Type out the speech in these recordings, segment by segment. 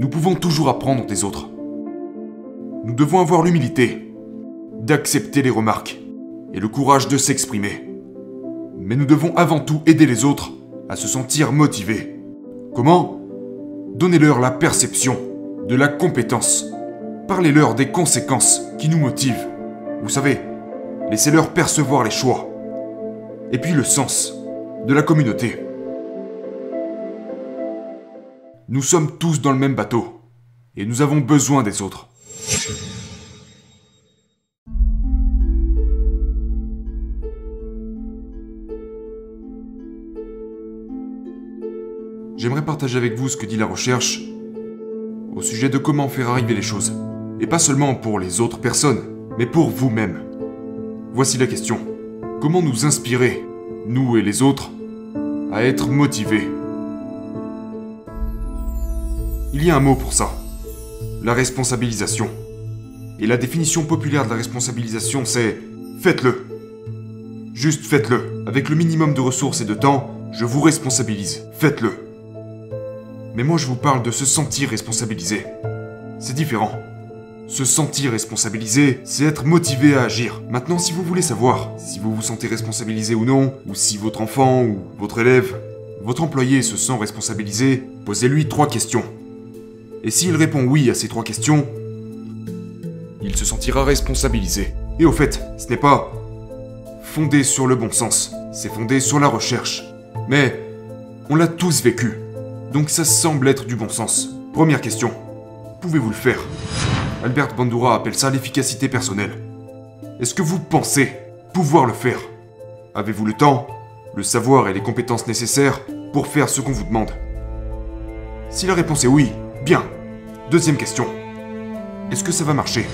nous pouvons toujours apprendre des autres. Nous devons avoir l'humilité d'accepter les remarques et le courage de s'exprimer. Mais nous devons avant tout aider les autres à se sentir motivés. Comment? Donnez-leur la perception de la compétence. Parlez-leur des conséquences qui nous motivent. Vous savez, laissez-leur percevoir les choix. Et puis le sens de la communauté. Nous sommes tous dans le même bateau. Et nous avons besoin des autres. J'aimerais partager avec vous ce que dit la recherche au sujet de comment faire arriver les choses. Et pas seulement pour les autres personnes, mais pour vous-même. Voici la question. Comment nous inspirer, nous et les autres, à être motivés? Il y a un mot pour ça. La responsabilisation. Et la définition populaire de la responsabilisation, c'est faites-le. Juste faites-le. Avec le minimum de ressources et de temps, je vous responsabilise. Faites-le. Mais moi je vous parle de se sentir responsabilisé. C'est différent. Se sentir responsabilisé, c'est être motivé à agir. Maintenant, si vous voulez savoir si vous vous sentez responsabilisé ou non, ou si votre enfant ou votre élève, votre employé se sent responsabilisé, posez-lui trois questions. Et s'il répond oui à ces trois questions, il se sentira responsabilisé. Et au fait, ce n'est pas fondé sur le bon sens, c'est fondé sur la recherche. Mais on l'a tous vécu. Donc ça semble être du bon sens. Première question. Pouvez-vous le faire? Albert Bandura appelle ça l'efficacité personnelle. Est-ce que vous pensez pouvoir le faire? Avez-vous le temps, le savoir et les compétences nécessaires pour faire ce qu'on vous demande? Si la réponse est oui, bien. Deuxième question. Est-ce que ça va marcher?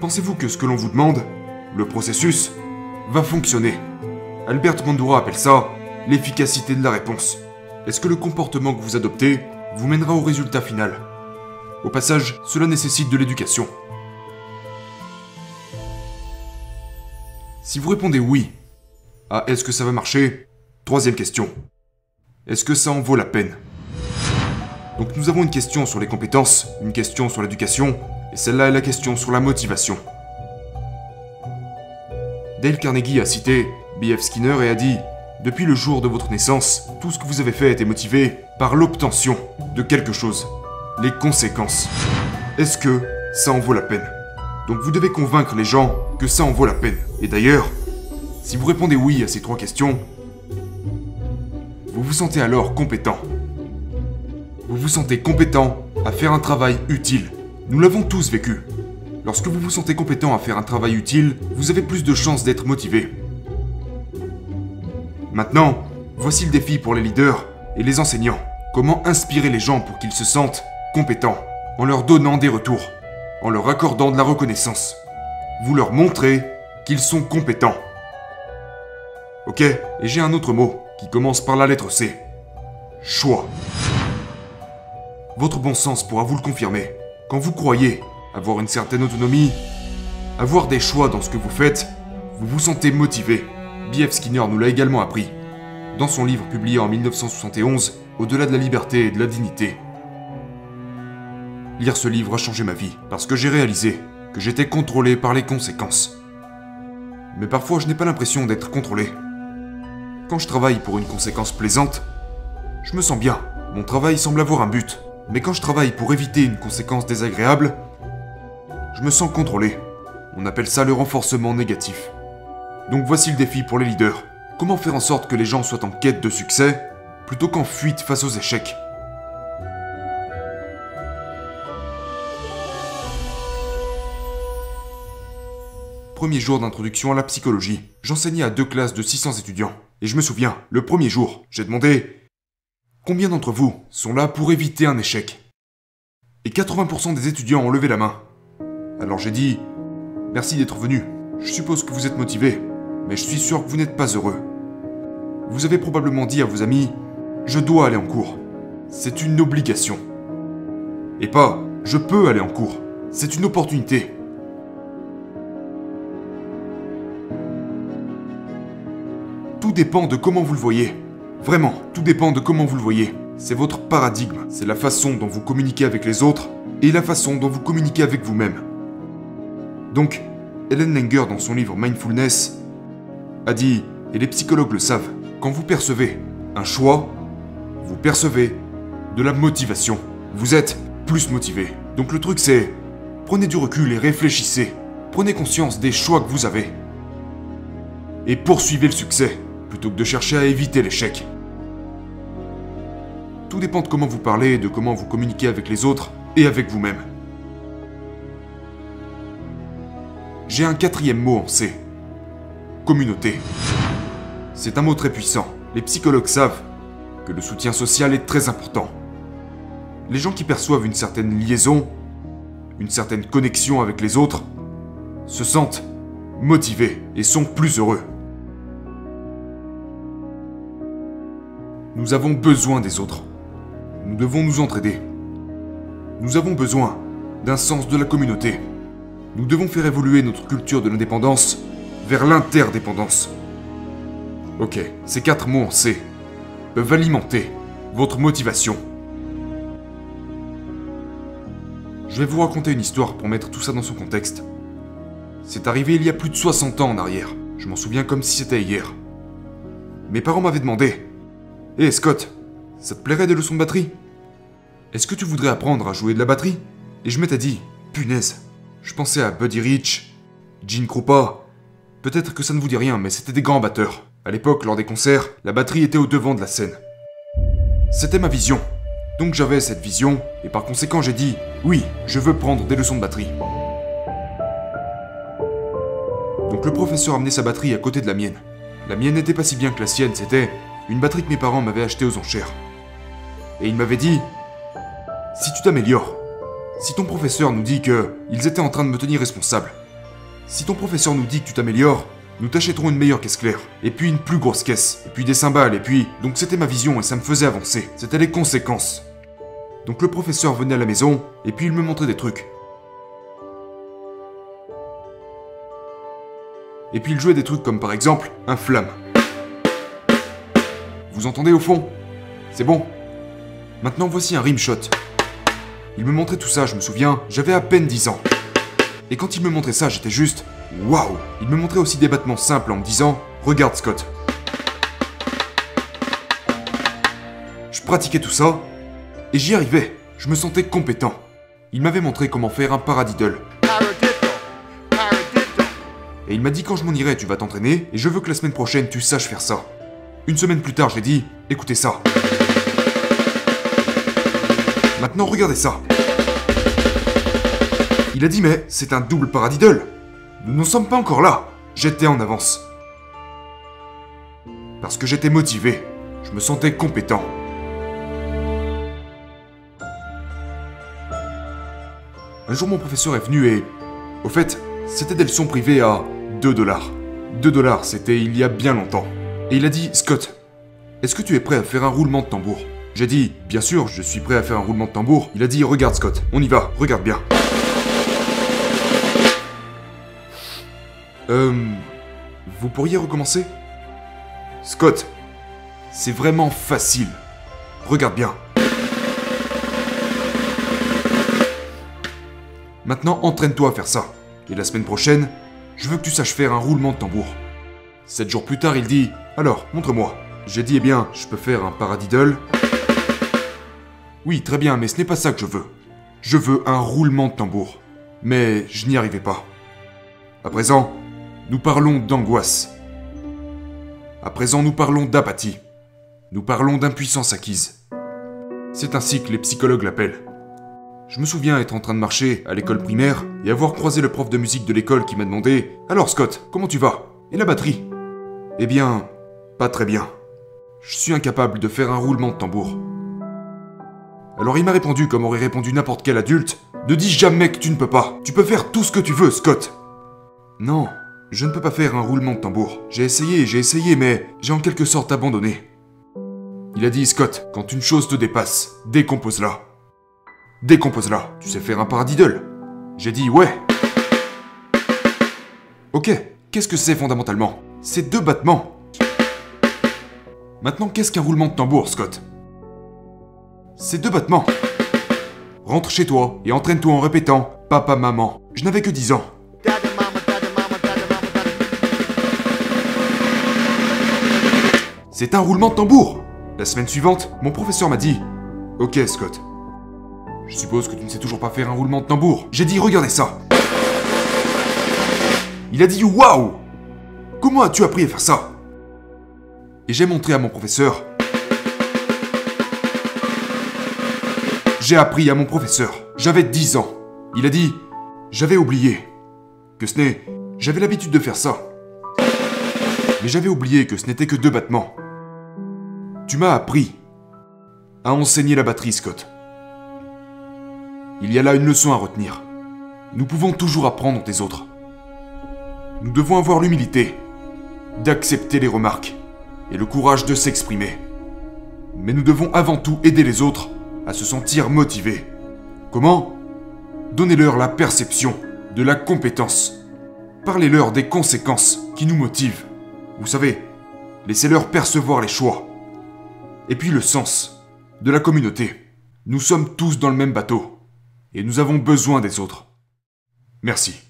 Pensez-vous que ce que l'on vous demande, le processus, va fonctionner? Albert Bandura appelle ça l'efficacité de la réponse. Est-ce que le comportement que vous adoptez vous mènera au résultat final? Au passage, cela nécessite de l'éducation. Si vous répondez oui à est-ce que ça va marcher? Troisième question. Est-ce que ça en vaut la peine? Donc nous avons une question sur les compétences, une question sur l'éducation, et celle-là est la question sur la motivation. Dale Carnegie a cité B.F. Skinner et a dit Depuis le jour de votre naissance, tout ce que vous avez fait été motivé par l'obtention de quelque chose les conséquences. Est-ce que ça en vaut la peine? Donc vous devez convaincre les gens que ça en vaut la peine. Et d'ailleurs, si vous répondez oui à ces trois questions, vous vous sentez alors compétent. Vous vous sentez compétent à faire un travail utile. Nous l'avons tous vécu. Lorsque vous vous sentez compétent à faire un travail utile, vous avez plus de chances d'être motivé. Maintenant, voici le défi pour les leaders et les enseignants. Comment inspirer les gens pour qu'ils se sentent compétents, en leur donnant des retours, en leur accordant de la reconnaissance. Vous leur montrez qu'ils sont compétents. Ok, et j'ai un autre mot qui commence par la lettre C. Choix. Votre bon sens pourra vous le confirmer. Quand vous croyez avoir une certaine autonomie, avoir des choix dans ce que vous faites, vous vous sentez motivé. B.F. Skinner nous l'a également appris. Dans son livre publié en 1971, Au-delà de la liberté et de la dignité, Lire ce livre a changé ma vie, parce que j'ai réalisé que j'étais contrôlé par les conséquences. Mais parfois je n'ai pas l'impression d'être contrôlé. Quand je travaille pour une conséquence plaisante, je me sens bien, mon travail semble avoir un but. Mais quand je travaille pour éviter une conséquence désagréable, je me sens contrôlé. On appelle ça le renforcement négatif. Donc voici le défi pour les leaders. Comment faire en sorte que les gens soient en quête de succès plutôt qu'en fuite face aux échecs? Premier jour d'introduction à la psychologie. J'enseignais à deux classes de 600 étudiants. Et je me souviens, le premier jour, j'ai demandé Combien d'entre vous sont là pour éviter un échec? Et 80% des étudiants ont levé la main. Alors j'ai dit Merci d'être venu. Je suppose que vous êtes motivé, mais je suis sûr que vous n'êtes pas heureux. Vous avez probablement dit à vos amis Je dois aller en cours. C'est une obligation. Et pas Je peux aller en cours. C'est une opportunité. Tout dépend de comment vous le voyez. Vraiment, tout dépend de comment vous le voyez. c'est votre paradigme, c'est la façon dont vous communiquez avec les autres et la façon dont vous communiquez avec vous-même. Donc, Helen Langer, dans son livre Mindfulness, a dit, et les psychologues le savent, quand vous percevez un choix, vous percevez de la motivation. Vous êtes plus motivé. Donc le truc c'est, prenez du recul et réfléchissez. Prenez conscience des choix que vous avez. Et poursuivez le succès, plutôt que de chercher à éviter l'échec. Tout dépend de comment vous parlez, de comment vous communiquez avec les autres et avec vous-même. J'ai un quatrième mot en C. Communauté. C'est un mot très puissant. Les psychologues savent que le soutien social est très important. Les gens qui perçoivent une certaine liaison, une certaine connexion avec les autres, se sentent motivés et sont plus heureux. Nous avons besoin des autres. Nous devons nous entraider. Nous avons besoin d'un sens de la communauté. Nous devons faire évoluer notre culture de l'indépendance vers l'interdépendance. Ok, ces quatre mots en C peuvent alimenter votre motivation. Je vais vous raconter une histoire pour mettre tout ça dans son contexte. C'est arrivé il y a plus de 60 ans en arrière. Je m'en souviens comme si c'était hier. Mes parents m'avaient demandé Hé Scott, ça te plairait des leçons de batterie? Est-ce que tu voudrais apprendre à jouer de la batterie? Et je m'étais dit Punaise, je pensais à Buddy Rich, Gene Krupa. Peut-être que ça ne vous dit rien, mais c'était des grands batteurs. À l'époque, lors des concerts, la batterie était au devant de la scène. C'était ma vision. Donc j'avais cette vision, et par conséquent j'ai dit oui, je veux prendre des leçons de batterie. Donc le professeur amenait sa batterie à côté de la mienne. La mienne n'était pas si bien que la sienne, c'était une batterie que mes parents m'avaient achetée aux enchères. Et il m'avait dit Si tu t'améliores, si ton professeur nous dit que ils étaient en train de me tenir responsable, si ton professeur nous dit que tu t'améliores, nous t'achèterons une meilleure caisse claire, et puis une plus grosse caisse, et puis des cymbales, et puis... Donc c'était ma vision et ça me faisait avancer. C'était les conséquences. Donc le professeur venait à la maison, et puis il me montrait des trucs. Et puis il jouait des trucs comme par exemple un flamme. Vous entendez au fond? C'est bon? Maintenant voici un rimshot. Il me montrait tout ça, je me souviens, j'avais à peine 10 ans. Et quand il me montrait ça, j'étais juste waouh Il me montrait aussi des battements simples en me disant Regarde Scott. Je pratiquais tout ça, et j'y arrivais. Je me sentais compétent. Il m'avait montré comment faire un paradiddle. Et il m'a dit quand je m'en irai, tu vas t'entraîner, et je veux que la semaine prochaine tu saches faire ça. Une semaine plus tard, j'ai dit, écoutez ça. Maintenant, regardez ça. Il a dit, mais c'est un double paradiddle. Nous n'en sommes pas encore là. J'étais en avance. Parce que j'étais motivé. Je me sentais compétent. Un jour, mon professeur est venu et. Au fait, c'était des leçons privées à 2 dollars. 2 dollars, c'était il y a bien longtemps. Et il a dit Scott, est-ce que tu es prêt à faire un roulement de tambour? J'ai dit Bien sûr, je suis prêt à faire un roulement de tambour. Il a dit Regarde, Scott, on y va, regarde bien. Euh. Vous pourriez recommencer? Scott, c'est vraiment facile. Regarde bien. Maintenant, entraîne-toi à faire ça. Et la semaine prochaine, je veux que tu saches faire un roulement de tambour. Sept jours plus tard, il dit Alors, montre-moi. J'ai dit Eh bien, je peux faire un paradiddle. Oui, très bien, mais ce n'est pas ça que je veux. Je veux un roulement de tambour. Mais je n'y arrivais pas. À présent, nous parlons d'angoisse. À présent, nous parlons d'apathie. Nous parlons d'impuissance acquise. C'est ainsi que les psychologues l'appellent. Je me souviens être en train de marcher à l'école primaire et avoir croisé le prof de musique de l'école qui m'a demandé Alors Scott, comment tu vas? Et la batterie? Eh bien, pas très bien. Je suis incapable de faire un roulement de tambour. Alors il m'a répondu comme aurait répondu n'importe quel adulte Ne dis jamais que tu ne peux pas. Tu peux faire tout ce que tu veux, Scott. Non, je ne peux pas faire un roulement de tambour. J'ai essayé, j'ai essayé, mais j'ai en quelque sorte abandonné. Il a dit Scott, quand une chose te dépasse, décompose-la. Décompose-la. Tu sais faire un paradiddle J'ai dit ouais. Ok, qu'est-ce que c'est fondamentalement? C'est deux battements. Maintenant, qu'est-ce qu'un roulement de tambour, Scott? C'est deux battements. Rentre chez toi et entraîne-toi en répétant Papa, maman. Je n'avais que 10 ans. C'est un roulement de tambour. La semaine suivante, mon professeur m'a dit Ok, Scott. Je suppose que tu ne sais toujours pas faire un roulement de tambour. J'ai dit Regardez ça. Il a dit Waouh Comment as-tu appris à faire ça? Et j'ai montré à mon professeur. J'ai appris à mon professeur. J'avais 10 ans. Il a dit J'avais oublié que ce n'est. J'avais l'habitude de faire ça. Mais j'avais oublié que ce n'était que deux battements. Tu m'as appris à enseigner la batterie, Scott. Il y a là une leçon à retenir. Nous pouvons toujours apprendre des autres. Nous devons avoir l'humilité d'accepter les remarques et le courage de s'exprimer. Mais nous devons avant tout aider les autres à se sentir motivés. Comment Donnez-leur la perception de la compétence. Parlez-leur des conséquences qui nous motivent. Vous savez, laissez-leur percevoir les choix. Et puis le sens de la communauté. Nous sommes tous dans le même bateau. Et nous avons besoin des autres. Merci.